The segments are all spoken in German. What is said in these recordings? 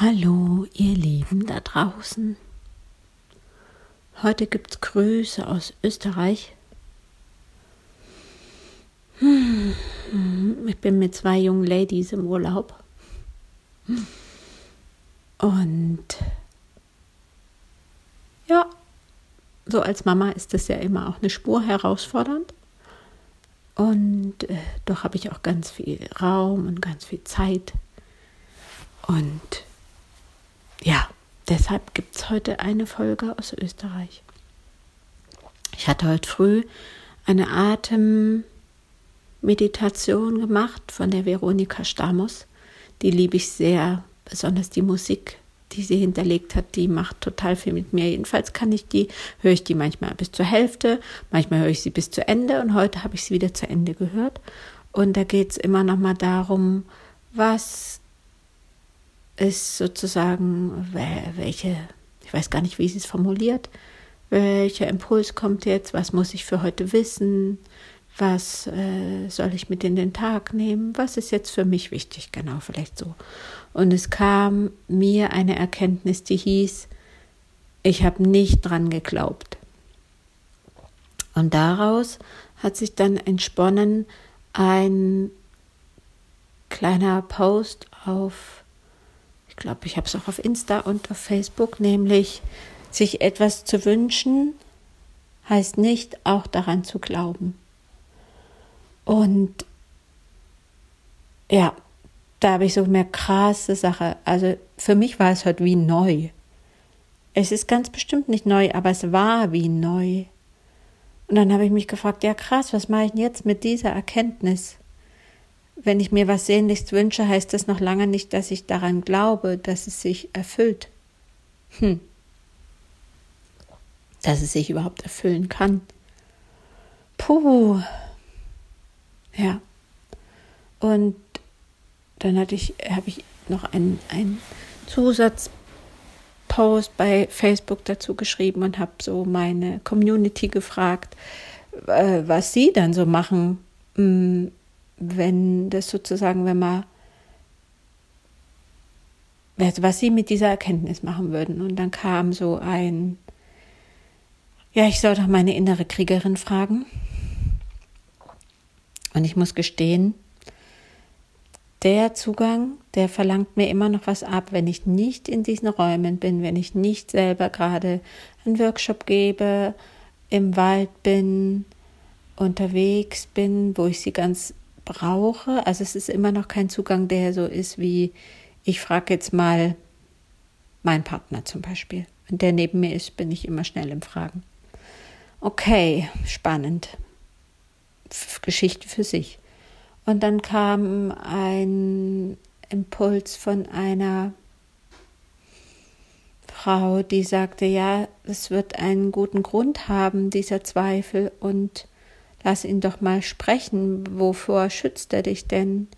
Hallo, ihr Lieben da draußen. Heute gibt's Grüße aus Österreich. Hm, ich bin mit zwei jungen Ladies im Urlaub. Und ja, so als Mama ist das ja immer auch eine Spur herausfordernd. Und äh, doch habe ich auch ganz viel Raum und ganz viel Zeit. Und ja, deshalb gibt es heute eine Folge aus Österreich. Ich hatte heute früh eine Atemmeditation gemacht von der Veronika Stamos. Die liebe ich sehr, besonders die Musik, die sie hinterlegt hat, die macht total viel mit mir. Jedenfalls kann ich die, höre ich die manchmal bis zur Hälfte, manchmal höre ich sie bis zu Ende und heute habe ich sie wieder zu Ende gehört. Und da geht es immer noch mal darum, was ist sozusagen, welche, ich weiß gar nicht, wie sie es formuliert, welcher Impuls kommt jetzt, was muss ich für heute wissen, was äh, soll ich mit in den Tag nehmen, was ist jetzt für mich wichtig, genau, vielleicht so. Und es kam mir eine Erkenntnis, die hieß, ich habe nicht dran geglaubt. Und daraus hat sich dann entsponnen ein kleiner Post auf ich glaube, ich habe es auch auf Insta und auf Facebook, nämlich sich etwas zu wünschen, heißt nicht auch daran zu glauben. Und ja, da habe ich so eine krasse Sache. Also für mich war es heute wie neu. Es ist ganz bestimmt nicht neu, aber es war wie neu. Und dann habe ich mich gefragt, ja krass, was mache ich denn jetzt mit dieser Erkenntnis? Wenn ich mir was sehnlichst wünsche, heißt das noch lange nicht, dass ich daran glaube, dass es sich erfüllt. Hm. Dass es sich überhaupt erfüllen kann. Puh. Ja. Und dann hatte ich, habe ich noch einen, einen Zusatzpost bei Facebook dazu geschrieben und habe so meine Community gefragt, äh, was sie dann so machen hm, wenn das sozusagen, wenn man, was sie mit dieser Erkenntnis machen würden. Und dann kam so ein, ja, ich soll doch meine innere Kriegerin fragen. Und ich muss gestehen, der Zugang, der verlangt mir immer noch was ab, wenn ich nicht in diesen Räumen bin, wenn ich nicht selber gerade einen Workshop gebe, im Wald bin, unterwegs bin, wo ich sie ganz brauche. Also es ist immer noch kein Zugang, der so ist wie, ich frage jetzt mal meinen Partner zum Beispiel. Wenn der neben mir ist, bin ich immer schnell im Fragen. Okay, spannend. Geschichte für sich. Und dann kam ein Impuls von einer Frau, die sagte, ja, es wird einen guten Grund haben, dieser Zweifel, und lass ihn doch mal sprechen, wovor schützt er dich denn?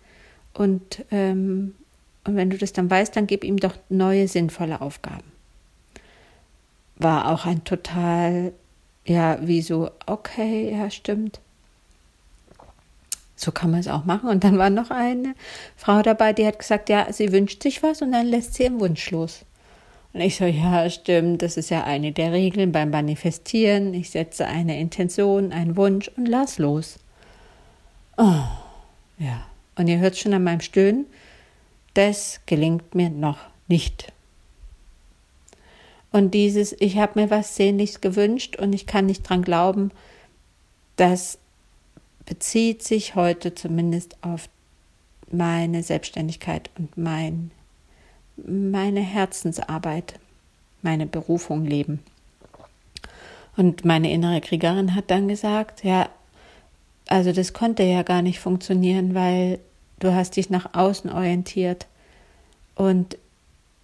Und, ähm, und wenn du das dann weißt, dann gib ihm doch neue sinnvolle Aufgaben. War auch ein total, ja, wie so, okay, ja, stimmt. So kann man es auch machen. Und dann war noch eine Frau dabei, die hat gesagt, ja, sie wünscht sich was und dann lässt sie ihren Wunsch los. Und ich so, ja, stimmt, das ist ja eine der Regeln beim Manifestieren. Ich setze eine Intention, einen Wunsch und lass los. Oh, ja. Und ihr hört schon an meinem Stöhnen, das gelingt mir noch nicht. Und dieses, ich habe mir was sehnlichst gewünscht und ich kann nicht dran glauben, das bezieht sich heute zumindest auf meine Selbstständigkeit und mein meine Herzensarbeit, meine Berufung leben. Und meine innere Kriegerin hat dann gesagt, ja, also das konnte ja gar nicht funktionieren, weil du hast dich nach außen orientiert und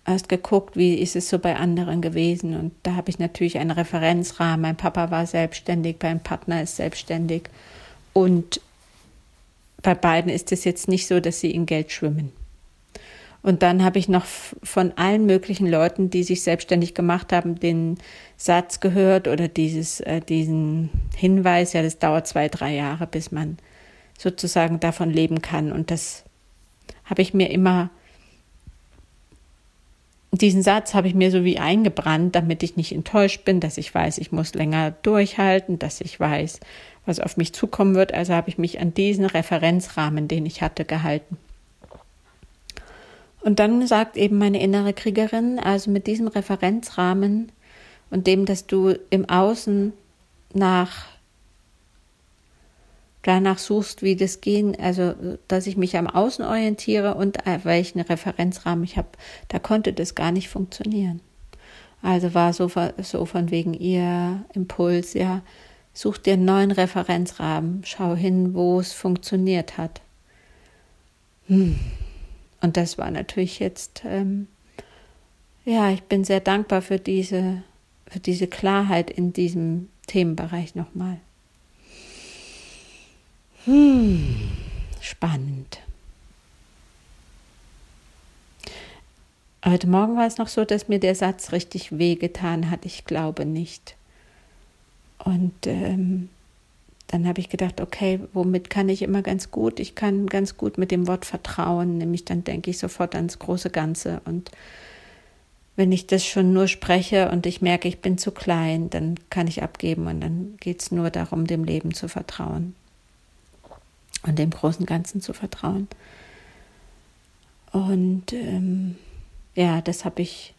hast geguckt, wie ist es so bei anderen gewesen. Und da habe ich natürlich einen Referenzrahmen. Mein Papa war selbstständig, mein Partner ist selbstständig. Und bei beiden ist es jetzt nicht so, dass sie in Geld schwimmen. Und dann habe ich noch von allen möglichen Leuten, die sich selbstständig gemacht haben, den Satz gehört oder dieses, äh, diesen Hinweis, ja, das dauert zwei, drei Jahre, bis man sozusagen davon leben kann. Und das habe ich mir immer diesen Satz habe ich mir so wie eingebrannt, damit ich nicht enttäuscht bin, dass ich weiß, ich muss länger durchhalten, dass ich weiß, was auf mich zukommen wird. Also habe ich mich an diesen Referenzrahmen, den ich hatte, gehalten. Und dann sagt eben meine innere Kriegerin, also mit diesem Referenzrahmen und dem, dass du im Außen nach danach suchst, wie das gehen, also dass ich mich am Außen orientiere und welchen Referenzrahmen ich habe, da konnte das gar nicht funktionieren. Also war so, so von wegen ihr Impuls, ja, such dir einen neuen Referenzrahmen, schau hin, wo es funktioniert hat. Hm. Und das war natürlich jetzt, ähm, ja, ich bin sehr dankbar für diese, für diese Klarheit in diesem Themenbereich nochmal. Hm, spannend. Heute Morgen war es noch so, dass mir der Satz richtig wehgetan hat. Ich glaube nicht. Und ähm, dann habe ich gedacht, okay, womit kann ich immer ganz gut? Ich kann ganz gut mit dem Wort vertrauen, nämlich dann denke ich sofort ans große Ganze. Und wenn ich das schon nur spreche und ich merke, ich bin zu klein, dann kann ich abgeben und dann geht es nur darum, dem Leben zu vertrauen und dem großen Ganzen zu vertrauen. Und ähm, ja, das habe ich,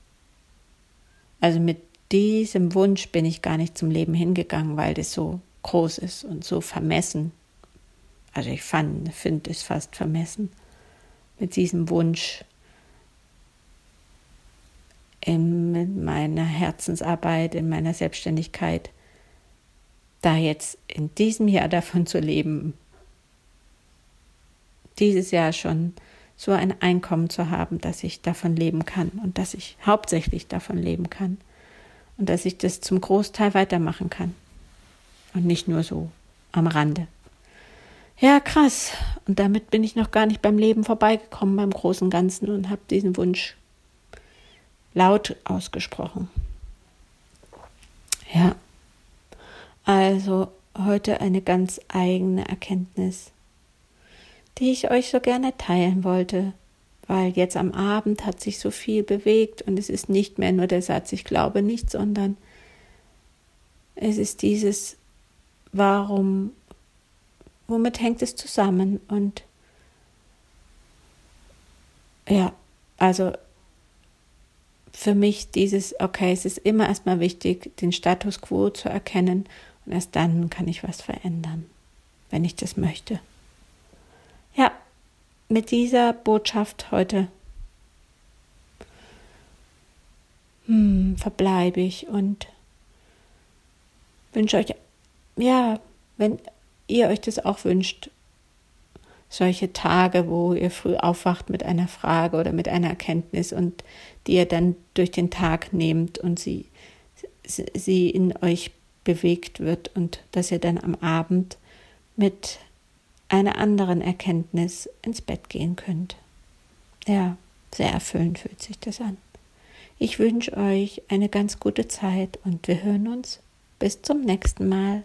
also mit diesem Wunsch bin ich gar nicht zum Leben hingegangen, weil das so groß ist und so vermessen. Also ich finde es fast vermessen, mit diesem Wunsch in meiner Herzensarbeit, in meiner Selbstständigkeit, da jetzt in diesem Jahr davon zu leben, dieses Jahr schon so ein Einkommen zu haben, dass ich davon leben kann und dass ich hauptsächlich davon leben kann und dass ich das zum Großteil weitermachen kann und nicht nur so am Rande. Ja, krass. Und damit bin ich noch gar nicht beim Leben vorbeigekommen, beim großen Ganzen und habe diesen Wunsch laut ausgesprochen. Ja, also heute eine ganz eigene Erkenntnis die ich euch so gerne teilen wollte, weil jetzt am Abend hat sich so viel bewegt und es ist nicht mehr nur der Satz, ich glaube nicht, sondern es ist dieses, warum, womit hängt es zusammen und ja, also für mich dieses, okay, es ist immer erstmal wichtig, den Status quo zu erkennen und erst dann kann ich was verändern, wenn ich das möchte. Ja, mit dieser Botschaft heute hm, verbleibe ich und wünsche euch, ja, wenn ihr euch das auch wünscht, solche Tage, wo ihr früh aufwacht mit einer Frage oder mit einer Erkenntnis und die ihr dann durch den Tag nehmt und sie, sie in euch bewegt wird und dass ihr dann am Abend mit einer anderen Erkenntnis ins Bett gehen könnt. Ja, sehr erfüllend fühlt sich das an. Ich wünsche euch eine ganz gute Zeit und wir hören uns bis zum nächsten Mal.